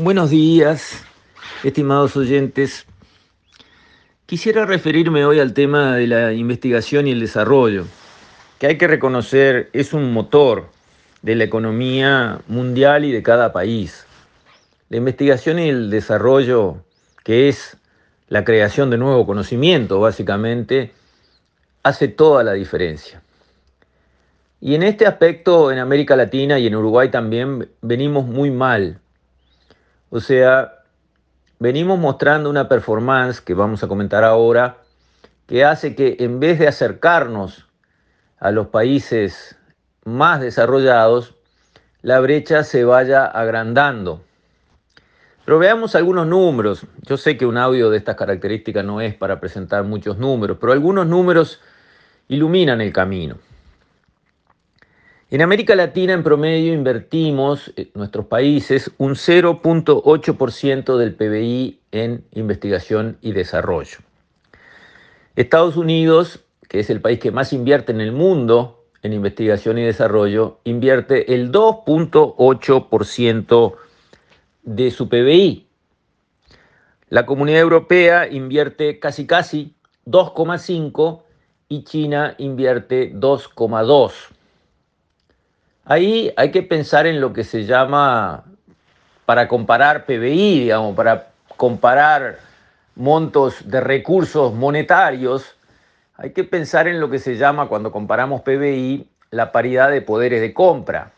Buenos días, estimados oyentes. Quisiera referirme hoy al tema de la investigación y el desarrollo, que hay que reconocer es un motor de la economía mundial y de cada país. La investigación y el desarrollo, que es la creación de nuevo conocimiento, básicamente, hace toda la diferencia. Y en este aspecto, en América Latina y en Uruguay también, venimos muy mal o sea, venimos mostrando una performance que vamos a comentar ahora, que hace que en vez de acercarnos a los países más desarrollados, la brecha se vaya agrandando. Pero veamos algunos números. Yo sé que un audio de estas características no es para presentar muchos números, pero algunos números iluminan el camino. En América Latina, en promedio, invertimos, en eh, nuestros países, un 0.8% del PBI en investigación y desarrollo. Estados Unidos, que es el país que más invierte en el mundo en investigación y desarrollo, invierte el 2.8% de su PBI. La Comunidad Europea invierte casi casi 2,5% y China invierte 2,2%. Ahí hay que pensar en lo que se llama, para comparar PBI, digamos, para comparar montos de recursos monetarios, hay que pensar en lo que se llama, cuando comparamos PBI, la paridad de poderes de compra.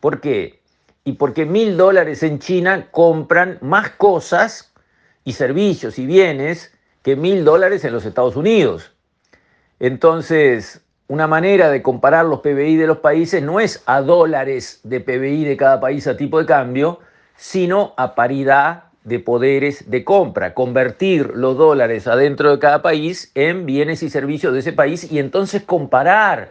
¿Por qué? Y porque mil dólares en China compran más cosas y servicios y bienes que mil dólares en los Estados Unidos. Entonces, una manera de comparar los PBI de los países no es a dólares de PBI de cada país a tipo de cambio, sino a paridad de poderes de compra, convertir los dólares adentro de cada país en bienes y servicios de ese país y entonces comparar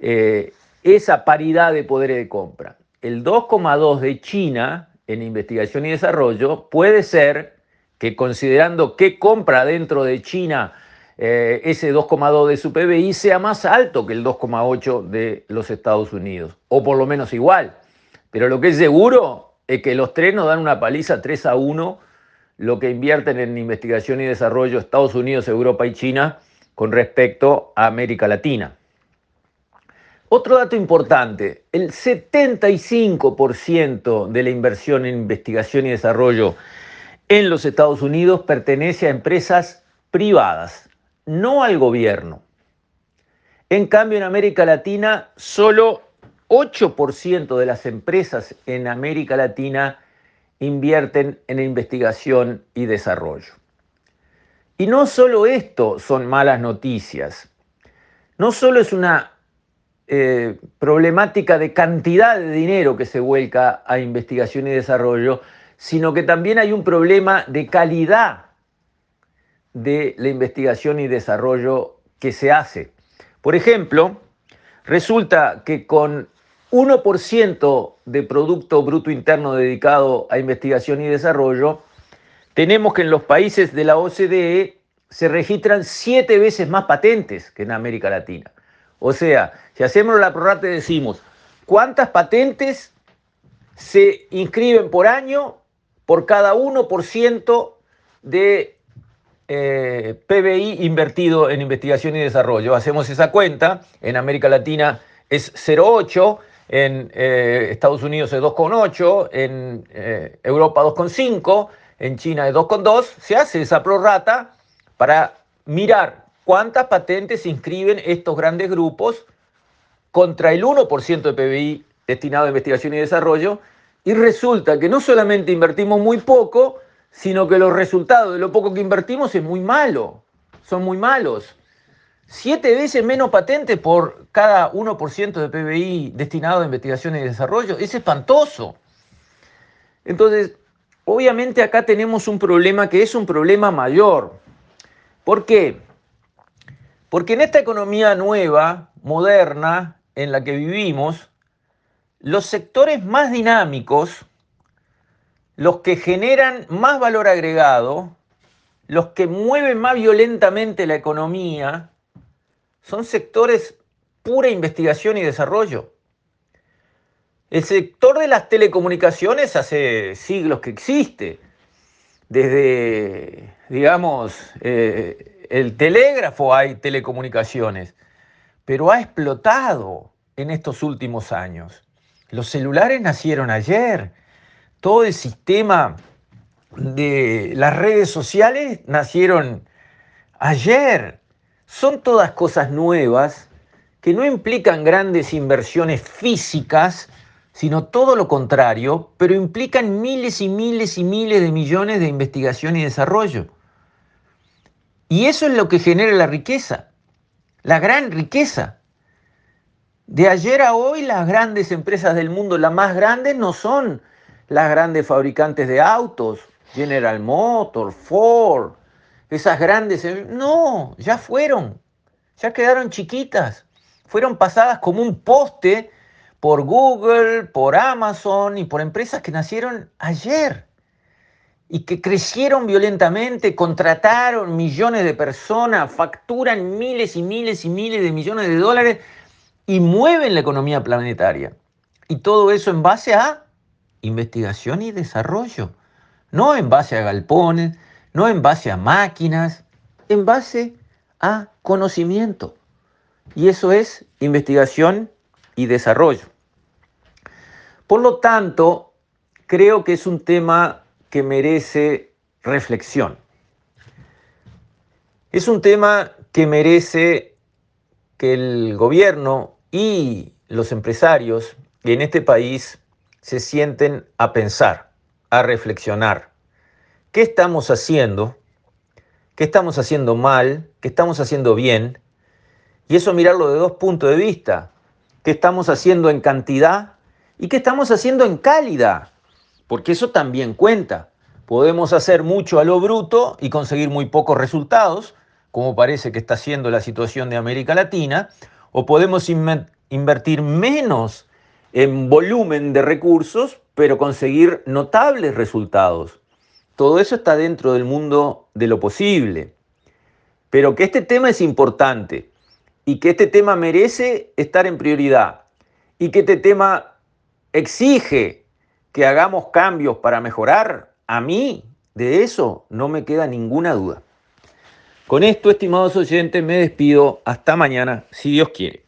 eh, esa paridad de poderes de compra. El 2,2 de China en investigación y desarrollo puede ser que considerando qué compra dentro de China eh, ese 2,2 de su PBI sea más alto que el 2,8 de los Estados Unidos, o por lo menos igual. Pero lo que es seguro es que los tres nos dan una paliza 3 a 1, lo que invierten en investigación y desarrollo Estados Unidos, Europa y China con respecto a América Latina. Otro dato importante, el 75% de la inversión en investigación y desarrollo en los Estados Unidos pertenece a empresas privadas no al gobierno. En cambio, en América Latina, solo 8% de las empresas en América Latina invierten en investigación y desarrollo. Y no solo esto son malas noticias, no solo es una eh, problemática de cantidad de dinero que se vuelca a investigación y desarrollo, sino que también hay un problema de calidad de la investigación y desarrollo que se hace. Por ejemplo, resulta que con 1% de Producto Bruto Interno dedicado a investigación y desarrollo, tenemos que en los países de la OCDE se registran siete veces más patentes que en América Latina. O sea, si hacemos la prorrata decimos, ¿cuántas patentes se inscriben por año por cada 1% de eh, PBI invertido en investigación y desarrollo. Hacemos esa cuenta, en América Latina es 0,8, en eh, Estados Unidos es 2,8, en eh, Europa 2,5, en China es 2,2. Se hace esa prorrata para mirar cuántas patentes inscriben estos grandes grupos contra el 1% de PBI destinado a investigación y desarrollo. Y resulta que no solamente invertimos muy poco, sino que los resultados de lo poco que invertimos es muy malo, son muy malos. Siete veces menos patentes por cada 1% de PBI destinado a investigación y desarrollo, es espantoso. Entonces, obviamente acá tenemos un problema que es un problema mayor. ¿Por qué? Porque en esta economía nueva, moderna, en la que vivimos, los sectores más dinámicos, los que generan más valor agregado, los que mueven más violentamente la economía, son sectores pura investigación y desarrollo. El sector de las telecomunicaciones hace siglos que existe. Desde, digamos, eh, el telégrafo hay telecomunicaciones, pero ha explotado en estos últimos años. Los celulares nacieron ayer. Todo el sistema de las redes sociales nacieron ayer. Son todas cosas nuevas que no implican grandes inversiones físicas, sino todo lo contrario, pero implican miles y miles y miles de millones de investigación y desarrollo. Y eso es lo que genera la riqueza, la gran riqueza. De ayer a hoy las grandes empresas del mundo, las más grandes, no son las grandes fabricantes de autos, General Motors, Ford, esas grandes, no, ya fueron, ya quedaron chiquitas, fueron pasadas como un poste por Google, por Amazon y por empresas que nacieron ayer y que crecieron violentamente, contrataron millones de personas, facturan miles y miles y miles de millones de dólares y mueven la economía planetaria. Y todo eso en base a investigación y desarrollo, no en base a galpones, no en base a máquinas, en base a conocimiento. Y eso es investigación y desarrollo. Por lo tanto, creo que es un tema que merece reflexión. Es un tema que merece que el gobierno y los empresarios en este país se sienten a pensar, a reflexionar. ¿Qué estamos haciendo? ¿Qué estamos haciendo mal? ¿Qué estamos haciendo bien? Y eso mirarlo de dos puntos de vista. ¿Qué estamos haciendo en cantidad y qué estamos haciendo en calidad, porque eso también cuenta. Podemos hacer mucho a lo bruto y conseguir muy pocos resultados, como parece que está siendo la situación de América Latina, o podemos invertir menos en volumen de recursos, pero conseguir notables resultados. Todo eso está dentro del mundo de lo posible. Pero que este tema es importante y que este tema merece estar en prioridad y que este tema exige que hagamos cambios para mejorar, a mí de eso no me queda ninguna duda. Con esto, estimados oyentes, me despido. Hasta mañana, si Dios quiere.